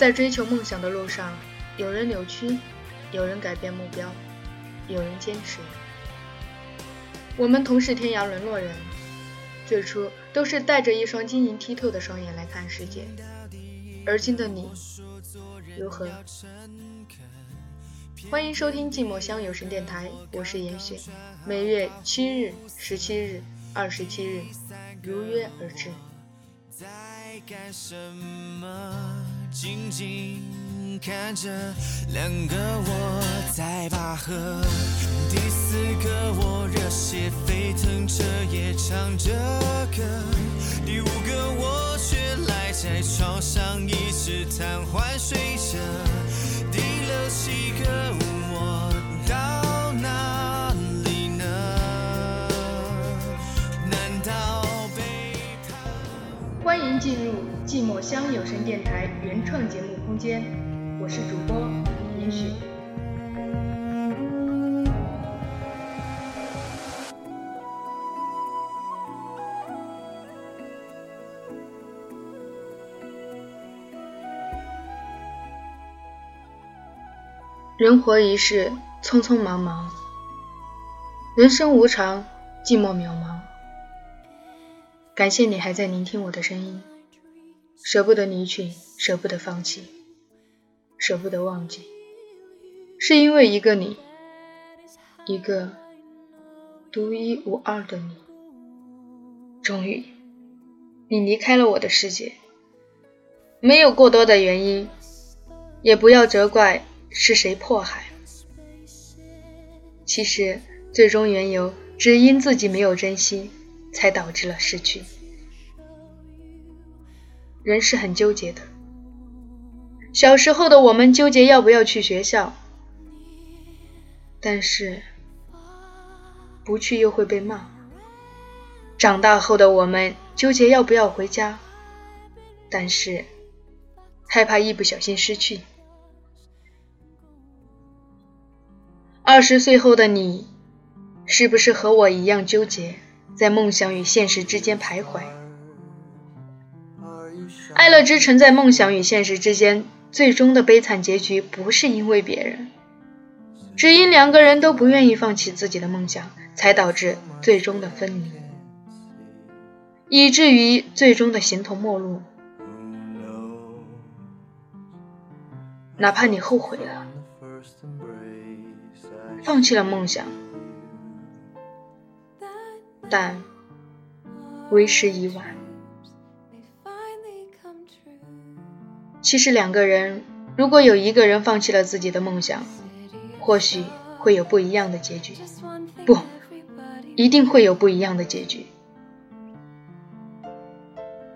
在追求梦想的路上，有人扭曲，有人改变目标，有人坚持。我们同是天涯沦落人，最初都是带着一双晶莹剔透的双眼来看世界。而今的你如何？欢迎收听寂寞乡有声电台，我是严雪，每月七日、十七日、二十七日如约而至。在干什么？静静看着两个我在拔河。第四个我热血沸腾彻夜唱着歌。第五个我却赖在床上一直瘫痪睡着。第六七个进入寂寞乡有声电台原创节目空间，我是主播严雪。人活一世，匆匆忙忙，人生无常，寂寞渺茫。感谢你还在聆听我的声音，舍不得离去，舍不得放弃，舍不得忘记，是因为一个你，一个独一无二的你。终于，你离开了我的世界，没有过多的原因，也不要责怪。是谁迫害？其实，最终缘由只因自己没有珍惜，才导致了失去。人是很纠结的。小时候的我们纠结要不要去学校，但是不去又会被骂。长大后的我们纠结要不要回家，但是害怕一不小心失去。二十岁后的你，是不是和我一样纠结，在梦想与现实之间徘徊？爱乐之城在梦想与现实之间最终的悲惨结局，不是因为别人，只因两个人都不愿意放弃自己的梦想，才导致最终的分离，以至于最终的形同陌路。哪怕你后悔了。放弃了梦想，但为时已晚。其实两个人，如果有一个人放弃了自己的梦想，或许会有不一样的结局。不，一定会有不一样的结局。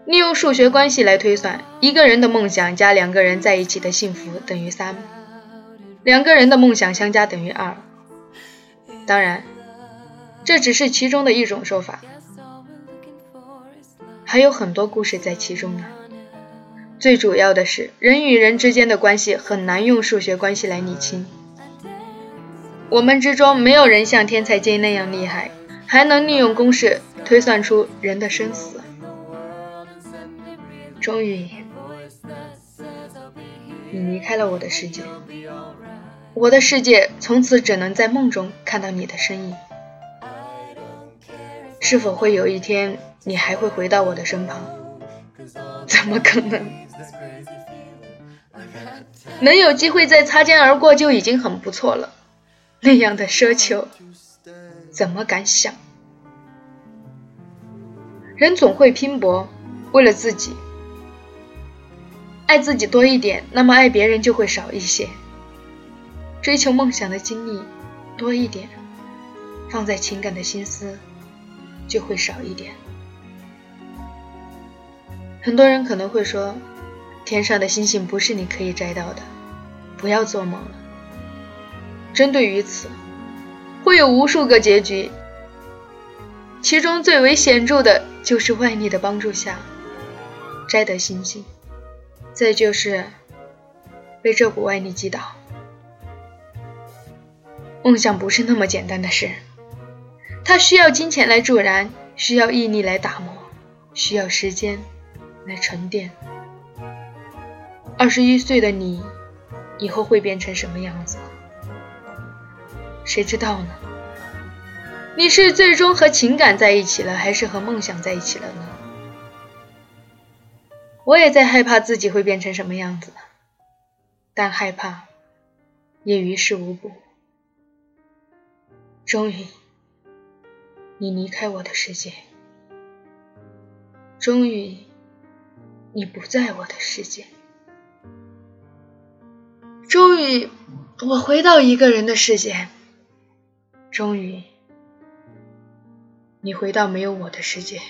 利用数学关系来推算，一个人的梦想加两个人在一起的幸福等于三，两个人的梦想相加等于二。当然，这只是其中的一种说法，还有很多故事在其中呢。最主要的是，人与人之间的关系很难用数学关系来理清。我们之中没有人像天才金那样厉害，还能利用公式推算出人的生死。终于，你离开了我的世界。我的世界从此只能在梦中看到你的身影。是否会有一天你还会回到我的身旁？怎么可能？能有机会再擦肩而过就已经很不错了。那样的奢求，怎么敢想？人总会拼搏，为了自己，爱自己多一点，那么爱别人就会少一些。追求梦想的精力多一点，放在情感的心思就会少一点。很多人可能会说，天上的星星不是你可以摘到的，不要做梦了。针对于此，会有无数个结局，其中最为显著的就是外力的帮助下摘得星星，再就是被这股外力击倒。梦想不是那么简单的事，它需要金钱来助燃，需要毅力来打磨，需要时间来沉淀。二十一岁的你，以后会变成什么样子？谁知道呢？你是最终和情感在一起了，还是和梦想在一起了呢？我也在害怕自己会变成什么样子，但害怕也于事无补。终于，你离开我的世界；终于，你不在我的世界；终于，我回到一个人的世界；终于，你回到没有我的世界。